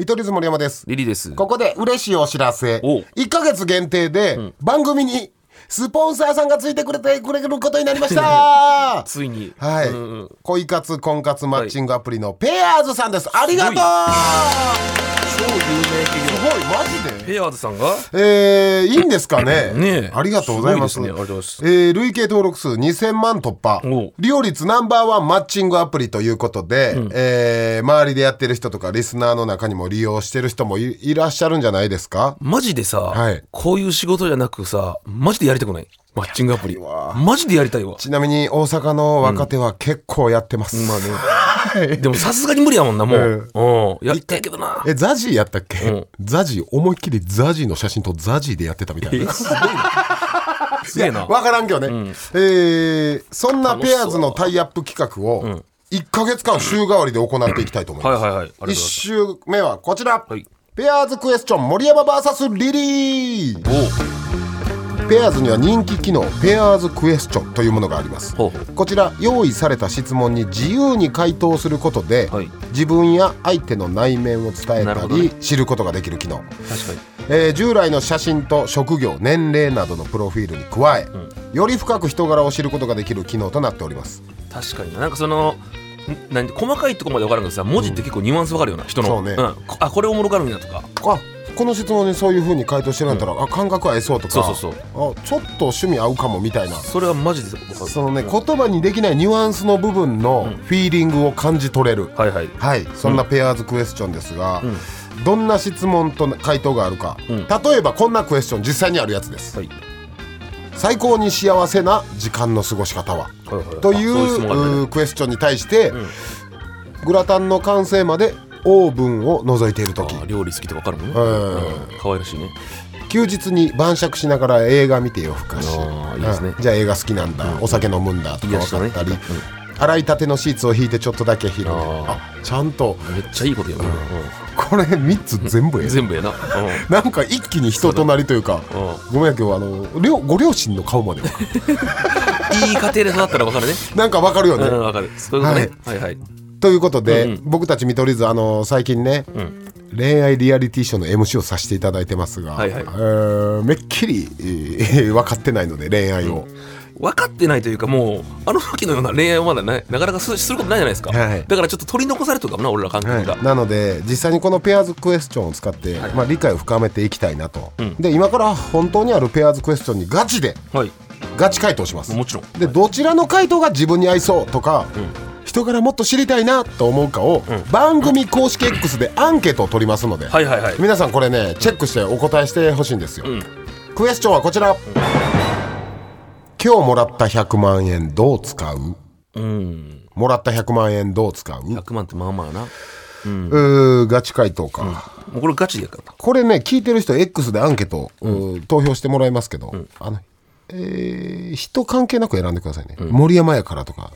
見取り図森山です。リリーです。ここで嬉しいお知らせ。お1ヶ月限定で番組にスポンサーさんがついてくれてくれることになりました。ついに。はい、うんうん恋活婚活マッチングアプリのペアーズさんです。ありがとう超有名企す業。ごいマジで？ペアーズさんが？えー、いいんですかね？ねえ。ありがとうございます。すごいですね。ありがとうございますえー累計登録数2000万突破。お利用率ナンバーワンマッチングアプリということで、えー周りでやってる人とかリスナーの中にも利用してる人もいいらっしゃるんじゃないですか？マジでさ、はい。こういう仕事じゃなくさ、マジでやりたくない？マッチングアプリ。マジでやりたいわ。ちなみに大阪の若手は結構やってます、まあね。でもさすがに無理やもんな、もう。うん。やりたいけどな。えザジーやったっけ、うんザジー思いっきりザジーの写真とザジーでやってたみたいなすごいな。すげえな。わからんけどね、えーそんなペアーズのタイアップ企画を1か月間週替わりで行っていきたいと思います、はいはいはい。ありがとうござい1ます。週目はこちら、はいペアーズクエスチョン森山 VS リリーペアーズには人気機能ペアーズクエスチョンというものがあります。こちら用意された質問に自由に回答することで、はい。自分や相手の内面を伝えたり、ね。知ることができる機能、確かに。えー従来の写真と職業年齢などのプロフィールに加え、より深く人柄を知ることができる機能となっております。確かにな。なんかそのんなん細かいとこまで分からんけどさ文字って結構ニュアンス分かるよな人の。そうね。ん。こあこれおもろがるんやとか。あこの質問にそういう風に回答してるんだったら、あ感覚合いそうとかそうそうそう。あちょっと趣味合うかもみたいな。それはマジでそのね、言葉にできないニュアンスの部分のフィーリングを感じ取れる、はいはい。はい。そんなペアーズクエスチョンですが、どんな質問と回答があるか、ん。例えばこんなクエスチョン実際にあるやつです。はい。最高に幸せな時間の過ごし方は？はいはい。というクエスチョンに対して、グラタンの完成までオーブンを除いている時。あ料理好きとか分かるもんね。うんうん。可愛らしいね。休日に晩酌しながら映画見て夜更かし。いいですね。うん。じゃあ映画好きなんだ、お酒飲むんだとか分かったり、洗いたてのシーツを引いてちょっとだけ広げちゃんと。めっちゃいいこと言うなうんこれ3つ全部ええ全部やなうん。なんか一気に人となりというか。うごめんやけどあの両ご両親の顔まで いい家庭で育ったら分かるね。なんかわかるよね、うん分かる。そういうことね。はいはいということで、うんうん。僕たち見取り図あの最近ね、恋愛リアリティショーの MC をさせていただいてますが、はいはい。えーめっきり、えー分かってないので恋愛を、分かってないというかもうあの時のような恋愛をまだねなかなかすすることないじゃないですか、はいだからちょっと取り残されてるかもな俺ら感覚が、はい、なので実際にこのペアーズクエスチョンを使って、まあ、理解を深めていきたいなと、で今から本当にあるペアーズクエスチョンにガチではい。ガチ回答します。もちろん。でどちらの回答が自分に合いそうとか、人柄もっと知りたいなと思うかを、番組公式 X でアンケートを取りますので、はいはいはい。皆さんこれねチェックしてお答えしてほしいんですよ、ん。クエスチョンはこちら、今日もらった100万円どう使う？うん。もらった100万円どう使う、100万ってまあまあな。うーガチ回答か、もうこれガチでやからなこれね聞いてる人 X でアンケート、うん。投票してもらいますけど、あのえー人関係なく選んでくださいね、森山やからとか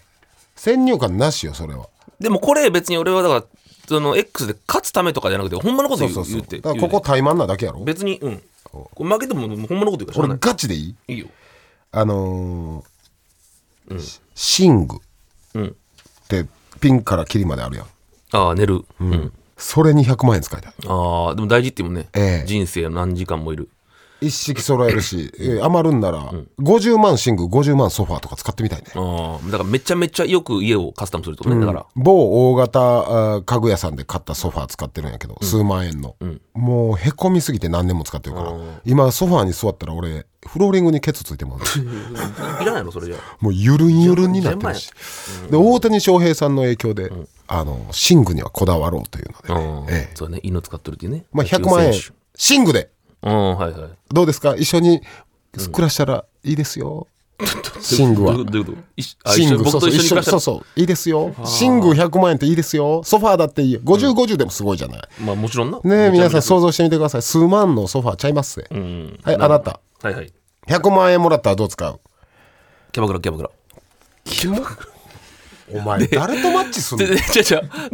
先入観なしよそれは。でもこれ別に俺はだからその X で勝つためとかじゃなくてほんまのこと言うそうそう言ってだからここ怠慢なだけやろ。別にうん。これ負けてももうほんまのこと言うからしょう俺がなガチでいい。いいいよ。あのーシング。っうん。てピンからキリまであるやん。ああ寝る。うん、それに100万円使いたい。ああでも大事っていうもんね、ええ。人生の何時間もいる一式揃えるし、えー余るんなら、50万シング50万ソファーとか使ってみたいね。ああだからめちゃめちゃよく家をカスタムするってことね、だから。某大型あー家具屋さんで買ったソファー使ってるんやけど、数万円の、もうへこみすぎて何年も使ってるから。今ソファーに座ったら俺フローリングにケツついてもう いらないのそれじゃもうゆるんゆるんになってるし、で大谷翔平さんの影響で、あのシングにはこだわろうというので。ね、うんええ。そうだね犬使ってるっていうね。まあ、100万円。野球選シングで。手うんはいはい。どうですか？一緒に暮らしたらいいですよ、シングは。どうシング一緒僕と一緒にそうそういいですよ。シング100万円っていいですよ。ソファーだっていいよ。5050でもすごいじゃない、まあもちろんな。ねえ皆さんそ想像してみてください。数万のソファーちゃいます？ぜ、うん。はいあなた。はいはい。100万円もらったらどう使う？キャバクラキャバクラ。キモお前誰とマッチすんの？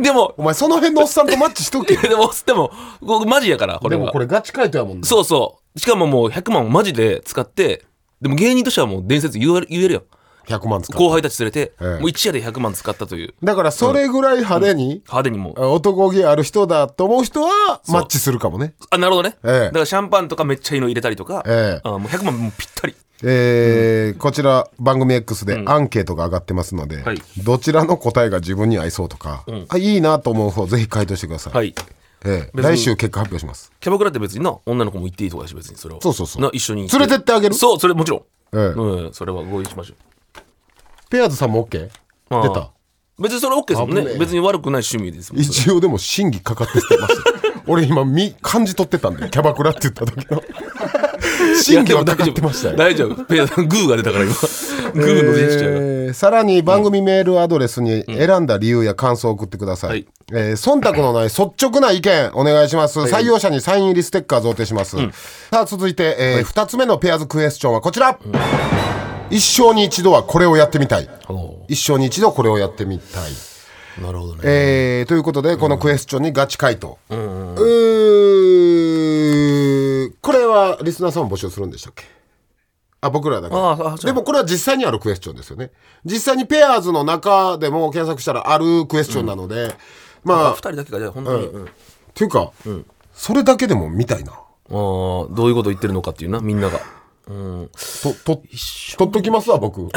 でもお前その辺のおっさんとマッチしとけ。でもでも僕マジやからこれはでもこれガチ回答やもんね。そうそう。しかももう100万マジで使ってでも芸人としてはもう伝説言える言えるよ。100万使後輩たち連れて、ええ。もう一夜で100万使ったという。だからそれぐらい派手に、派手にもう。男気ある人だと思う人はマッチするかもね。あなるほどね、ええ。だからシャンパンとかめっちゃいいの入れたりとか、ええ。あもう100万もうぴったりえーこちら番組 X でアンケートが上がってますので、はい。どちらの答えが自分に合いそうとか、あいいなと思う方ぜひ回答してください、はい。ええ。別に来週結果発表します。キャバクラって別にな女の子も行っていいとかだし別にそれはそうそうそう。な一緒に連れてってあげる？そうそれもちろん、ええ。うんそれは合意しましょペアーズさんも OK? 出た？別にそれ OK ですもんね。別に悪くない趣味ですもん一応でも審議かかってました 俺今み感じ取ってたんでキャバクラって言った時の 審議はかかってましたよ。大丈夫。ペアグーが出たから今。グーのジェスチャーが、えーさらに番組メールアドレスに選んだ理由や感想を送ってください、はい。えー忖度のない率直な意見お願いします、採用者にサイン入りステッカー贈呈します、さあ続いて、え2つ目のペアーズクエスチョンはこちら、一生に一度はこれをやってみたい。お一生に一度これをやってみたい。うなるほどね、えーということでこのクエスチョンにガチ回答、うーこれはリスナーさんも募集するんでしたっけ？あ僕らだけ。ああでもこれは実際にあるクエスチョンですよね。実際にペアーズの中でも検索したらあるクエスチョンなので、まああ2人だけがじゃあ本当に、うんっていうか、それだけでも見たいな。あーどういうこと言ってるのかっていうなみんなが、うん、とと取っときますわ僕。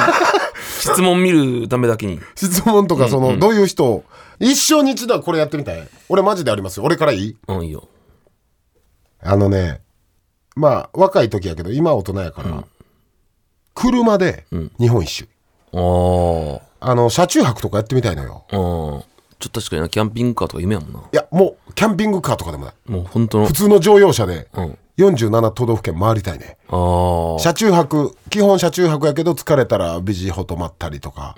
質問見るためだけに。質問とかその、どういう人？を一生に一度はこれやってみたい。俺マジでありますよ。俺からいい？うんいいよ。あのねまあ若い時やけど今は大人やから、車で日本一周、ああの車中泊とかやってみたいのよ。あうん。ちょっと確かになキャンピングカーとか夢やもんな。いやもうキャンピングカーとかでもない。もう本当の。普通の乗用車でん。47都道府県回りたいね、ああ車中泊基本車中泊やけど疲れたらビジホ泊まったりとか、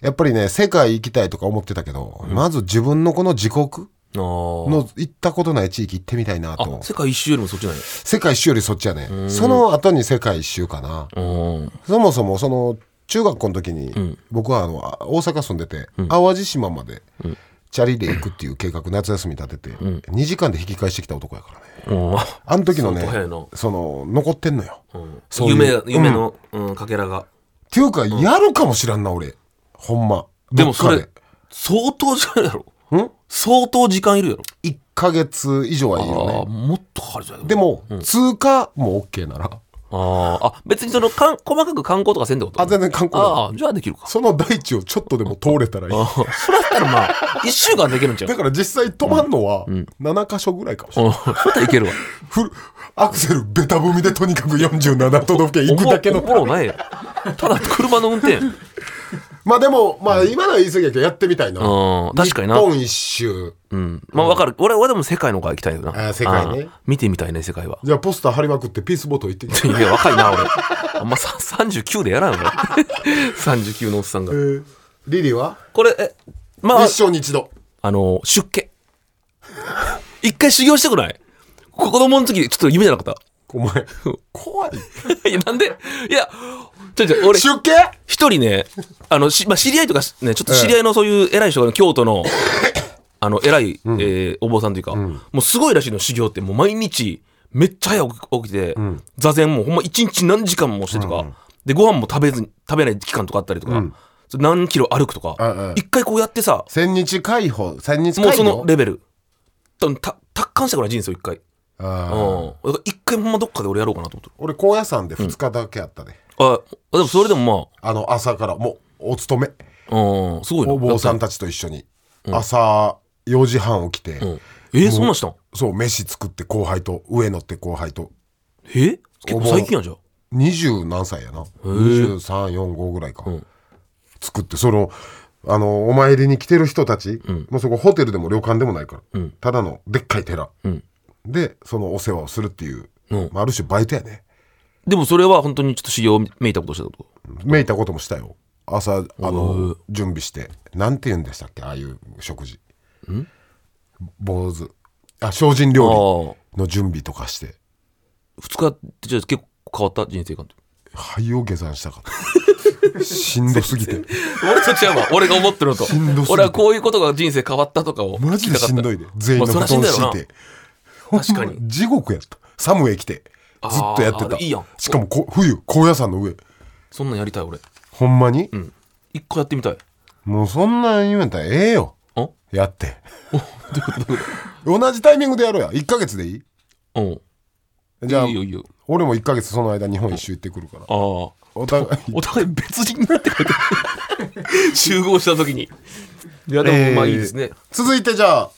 やっぱりね世界行きたいとか思ってたけど、まず自分のこの自国の行ったことない地域行ってみたいなと。あ世界一周よりもそっちなんや。世界一周よりそっちやね。その後に世界一周かな。うん。そもそもその中学校の時に、僕はあのあ大阪住んでて、淡路島まで、チャリで行くっていう計画夏休み立てて、2時間で引き返してきた男やからね。うん。あの時のねその残ってんのよ、うん。そういう夢が夢の、うん。かけらが。っていうか、やるかもしらんな俺。ほんま。でもそれ相当時間やろ。でん？相当時間いるやろ。1ヶ月以上はいいよああねもっとかかるじゃん。でも、通過も OK なら。あー。あ別にそのかん細かく観光とかせんってこと？あ全然観光だああじゃあできるか。その大地をちょっとでも通れたらいい。あー。それだったらまあ1週間できるんちゃう？だから実際止まんのは7箇所ぐらいかもしれない、うんそれだったらいけるわ。フルアクセルベタ踏みでとにかく47都道府県行くだけのおもろおもろないよただ車の運転まあでもまあ今のは言い過ぎやけどやってみたいな。うん。確かにな。日本一周。うん。まあわかる。俺俺でも世界の方が行きたいよな。あー世界ね。あー。見てみたいね世界は。じゃあポスター貼りまくってピースボート行ってきていや若いな俺。あんまさ39でやらんよ。俺39のおっさんが。えーリリーは？これえまあ一生に一度。あの出家。一回修行してくない？子供の時ちょっと夢じゃなかっお前 怖い。たいやなんで？いやちょちょ俺出家？一人ね、あの、しまあ、知り合いとかね、ちょっと知り合いのそういう偉い人が、京都の、あの、偉い、えーお坊さんというか、もうすごいらしいの、修行って、もう毎日、めっちゃ早く起きて、座禅もほんま一日何時間もしてとか、で、ご飯も食べずに、食べない期間とかあったりとか、何キロ歩くとか。一回こうやってさ、千日解放千日もうそ解放のレベル、たた達観したからい人生を一回。うん。だから一回ほんまどっかで俺やろうかなと思ってる。俺高野山で2日だけやったで、あ、でもそれでもあ。の朝からもうお勤め。まあ、うん、すごいな。お坊さんたちと一緒に、朝4時半起きて、うん。えーそんなんしたん？そう飯作って後輩と上乗って後輩と。え？結構最近やじゃん。二十何歳やな。2345ぐらいか、作ってそのあのお参りに来てる人たち、もうそこホテルでも旅館でもないから、ただのでっかい寺、んでそのお世話をするっていう、うん。まあ、ある種バイトやね。でもそれは本当にちょっと修行めいたことしたってこめいたこともしたよ。朝あの準備して。なんて言うんでしたっけ？ああいう食事。坊主。あ精進料と理の準備とかして。ああ2日ってじゃあ結構変わった人生観って？肺を下山したかった。しんどすぎて。俺と違うわ。俺が思ってるのと。しんどすぎて。俺はこういうことが人生変わったとかをマジでしんどいで。全員の布団敷いて確かに。地獄やった。寒い来て。ずっとやってた。いいやん。しかもこ冬高野山の上。そんなんやりたい俺。ほんまに、うん。一回やってみたい。もうそんなん言うんやったらええよ。あ？やって。同じタイミングでやろうや。1ヶ月でいい？うん。じゃあいいよいいよ。俺も1ヶ月その間日本一周行ってくるから。ああお互い。お互い別人になってくれて 集合した時に。いやでもまあいいですね、続いてじゃあ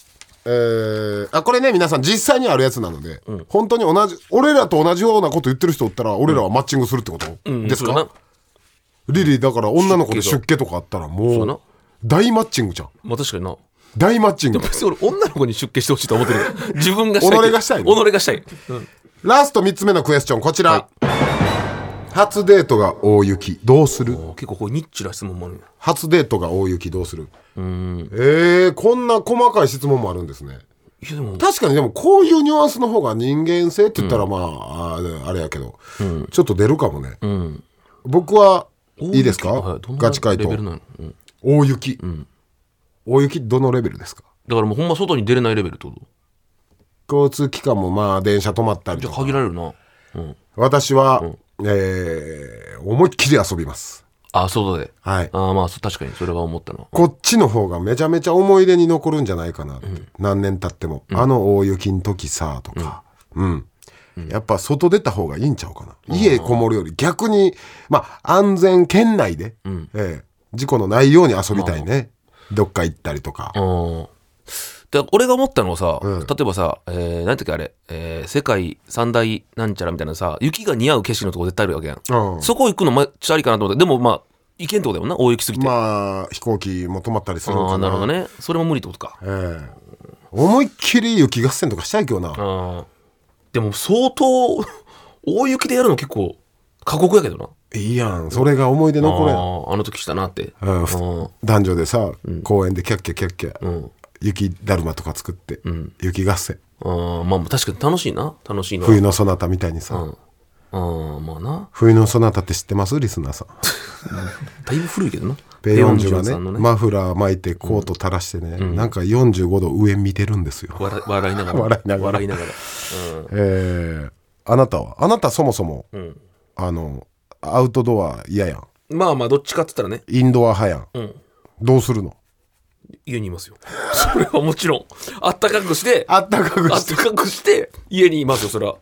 えーあこれね皆さん実際にあるやつなので、本当に同じ俺らと同じようなこと言ってる人おったら俺らはマッチングするってこと、うん。ですか、そうやな。リリーだから女の子で出家とかあったらもう大マッチングじゃん。まあ確かにな。大マッチング。別に俺女の子に出家してほしいと思ってる。自分がしたい己がしたいの。己がしたい、うん。ラスト3つ目のクエスチョンこちら、初デートが大雪どうする？結構こうニッチな質問もあるんや初デートが大雪どうする？うん。えー、こんな細かい質問もあるんですね。いやでも。確かにでもこういうニュアンスの方が人間性って言ったらまあ、あれあれやけど、ちょっと出るかもね、うん。僕はいいですか、はいどんなガチ回答。レベルなの、うん。大雪、大雪どのレベルですか？だからもうほんま外に出れないレベルってこと？交通機関もまあ電車止まったりじゃか限られるな。うん。私は、えー思いっきり遊びます。あ外ではい。ああまあそ確かにそれは思ったな。こっちの方がめちゃめちゃ思い出に残るんじゃないかなって、何年経っても、あの大雪の時さとか。うん、やっぱ外出た方がいいんちゃうかな、家こもるより逆にまあ安全圏内で、ええ事故のないように遊びたいね、どっか行ったりとか、うんで俺が思ったのはさ、うん。例えばさ、えー、何やったっけあれ、えー世界三大なんちゃらみたいなさ雪が似合う景色のとこ絶対あるわけやん、うん。そこ行くのめっちゃありかなと思って。でもまあ行けんってことだよな大雪すぎて、まあ飛行機も止まったりするのああかななるほどね。それも無理ってことか。ええ。思いっきり雪合戦とかしたいけどな、でも相当大雪でやるの結構過酷やけどな。いいやん。それが思い出残るや。んあーあの時したなって。うん。ふうん男女でさ、公園でキャッキャキャッキャ、うん雪だるまとか作って、雪合戦。あーまあ確かに楽しいな。楽しいな冬のそなたみたいにさ、うん。あーまあな。冬のそなたって知ってます？リスナーさん。だいぶ古いけどな。ペヨンジュがペヨンジュさんのね。マフラー巻いてコート垂らしてね、なんか45度上見てるんですよ、笑 笑いながら。笑いながら。笑いながら。えーあなたは？あなたそもそも、あのアウトドア嫌やん。うんまあまあどっちかっつったらね。インドア派やん、ん。どうするの？家にいますよ。それはもちろん。あったかくして。あったかくあっしてたかくして家にいますよそれは。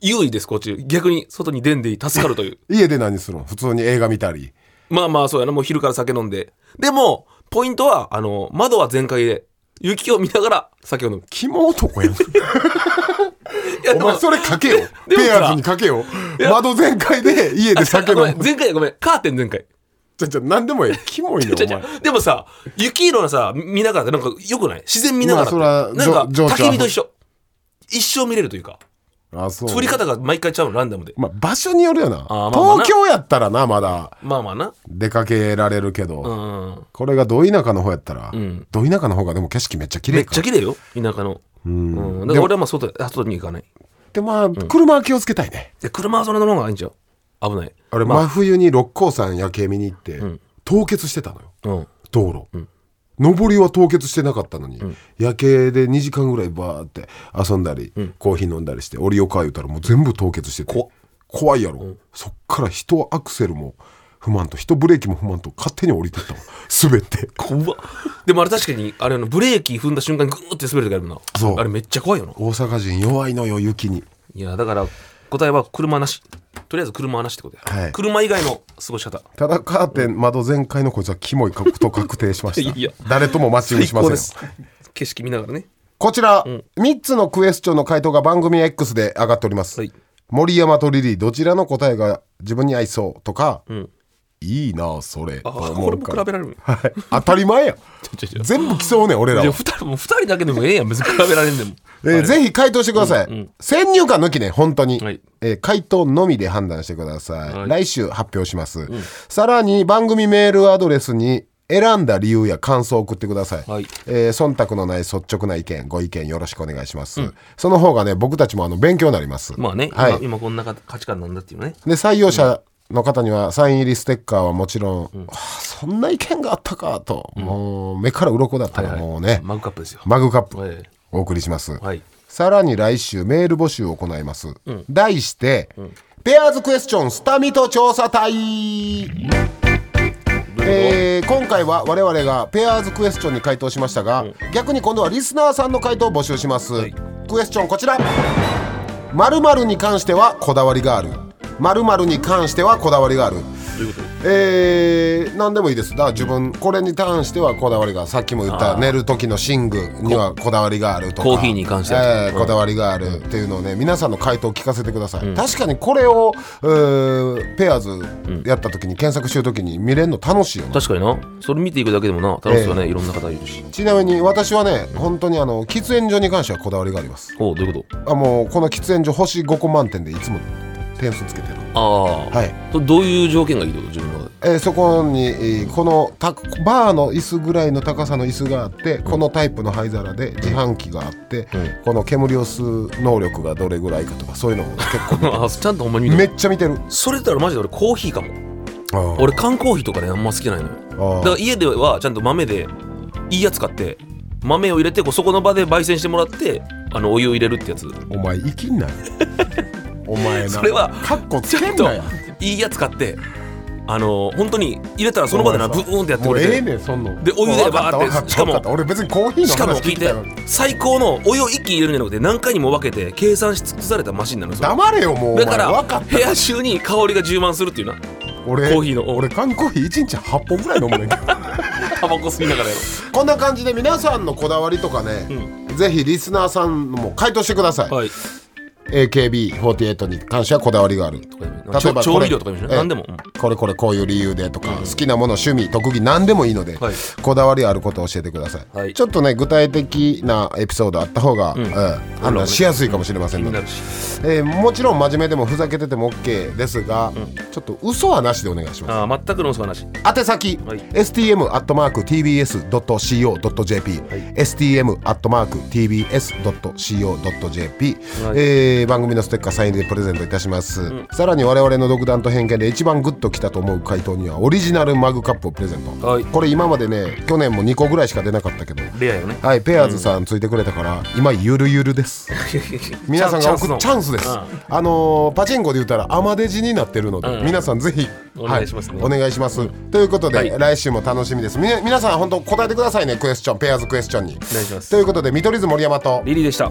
優位ですこっち。逆に外に出んでいい助かるという。家で何するの？普通に映画見たり。まあまあそうやな。もう昼から酒飲んで。でもポイントはあの窓は全開で。雪を見ながら酒を飲む。肝男やん。お前それかけよ。ペアーズにかけよ。窓全開で家で酒飲む。ごめん全開やごめん。カーテン全開じゃじゃ何でもええ キモいねでもさ雪色のさ見ながらってなんかよくない？自然見ながら。まあなんか焚き火と一緒。一生見れるというか。あそう。降り方が毎回ちゃうのランダムで。まあ場所によるよな。まあ東京やったらなまだ。まあまあな。出かけられるけど、うんこれがど田舎の方やったら、ん。ど田舎の方がでも景色めっちゃ綺め麗か。っちゃ綺麗よ田舎の。うん、だから俺はまあ外外に行かない。でまあ、車は気をつけたいね。で車はそれの方がいいんちゃう危ない。あれ、真冬に六甲山夜景見に行って、凍結してたのよ。うん。道路、上りは凍結してなかったのに、夜景で2時間ぐらいバーって遊んだり、コーヒー飲んだりして降りようか言うたらもう全部凍結してて怖っ。怖いやろ、そっから人アクセルも不満と人ブレーキも不満と勝手に降りてったわ滑って。怖っ。でもあれ確かにあれあのブレーキ踏んだ瞬間にグーって滑る時あるもんな。そう。あれめっちゃ怖いよな。大阪人弱いのよ雪に。いやだから答えは車なしとりあえず車はなしってことや、はい。車以外の過ごし方。ただカーテン窓全開のこいつはキモいこと確定しました。いや。誰ともマッチングしません景色見ながらね。こちら、3つのクエスチョンの回答が番組 X で上がっております、はい。森山とリリーどちらの答えが自分に合いそうとか、いいなそれとあこれも比べられる。はい。当たり前や 全部競うねん俺らは、じゃあ二人人だけでもええやん。別に比べられんでもえーぜひ回答してください、先入観抜きね本当に、はい。えー回答のみで判断してください、はい。来週発表します、さらに番組メールアドレスに選んだ理由や感想を送ってください、はい。えー忖度のない率直な意見ご意見よろしくお願いします、その方がね僕たちもあの勉強になります。まあね、はい。今今こんな価値観なんだっていうね。で採用者の方にはサイン入りステッカーはもちろん、はあそんな意見があったかと、もう目から鱗だったらもうね、マグカップですよ。マグカップ。はいお送りします、はい。さらに来週メール募集を行います、題して、ペアーズクエスチョンスタミト調査隊。えー今回は我々がペアーズクエスチョンに回答しましたが、逆に今度はリスナーさんの回答を募集します、はい。クエスチョンこちら。に関してはこだわりがある。に関してはこだわりがあるどういうこと？えー、何でもいいです。だから自分これに関してはこだわりがさっきも言った寝る時の寝具にはこだわりがあるとかコーヒーに関しては。えーこだわりがあるっていうのをね皆さんの回答を聞かせてください、確かにこれを、えーペアーズやった時に検索してる時に見れるの楽しいよな確かにな。それ見ていくだけでもな楽しいよね、いろんな方いるし。ちなみに私はね本当にあの喫煙所に関してはこだわりがあります。おうどういうこと？あもうこの喫煙所星5個満点でいつも点数つけてるああ、はい。どういう条件がいいってこと自分のえーそこに、えーこのたバーの椅子ぐらいの高さの椅子があってこのタイプの灰皿で自販機があって、この煙を吸う能力がどれぐらいかとかそういうのも結構 あちゃんとほんまに見めてっちゃ見てる。それだったらマジで俺コーヒーかも。俺缶コーヒーとかねあんま好きないのよ。だから家ではちゃんと豆でいいやつ買って豆を入れてこうそこの場で焙煎してもらってあのお湯を入れるってやつ。お前生きんなよ お前な。それはカッコつけんなよ。いいやつ買ってあの本当に入れたらその場でなブーンってやってくれて。ねんそんのでお湯でバーってしかも俺別にコーヒーのしかも話聞聞いて最高のお湯を一気に入れるんじゃなくて何回にも分けて計算し尽くされたマシンなの黙れよもうだから部屋中に香りが充満するっていうな。俺コーヒーの。俺缶コーヒー1日8本ぐらい飲むねんけど。タバコ吸いながらやろこんな感じで皆さんのこだわりとかね、ぜひリスナーさんも回答してください、はい AKB48 に関してはこだわりがある。とかもいいしねええ。何でも。うん。これこれこういう理由でとか、好きなもの趣味特技何でもいいので、はい。こだわりあることを教えてください、はい。ちょっとね具体的なエピソードあった方が、うん。判断しやすいかもしれませんので。えーもちろん真面目でもふざけてても OK ですが、ちょっと嘘はなしでお願いします。あー全くの嘘話宛先、はい。Stm.tbs.co.jp、stm.tbs.co.jp、はいえー番組のステッカーサインでプレゼントいたします、さらに我々の独断と偏見で一番グッときたと思う回答にはオリジナルマグカップをプレゼント、はい。これ今までね去年も2個ぐらいしか出なかったけど。レアよね。はいペアーズさんついてくれたから、今ゆるゆるです。皆さんが送るチャンスです、うん。あのーパチンコで言ったらアマデジになってるので、うん。皆さんぜひお願いしますね。はいお願いします、ということで、はい。来週も楽しみです。みな皆さん本当答えてくださいねクエスチョンペアーズクエスチョンに。お願いします。ということで見取り図森山とリリーでした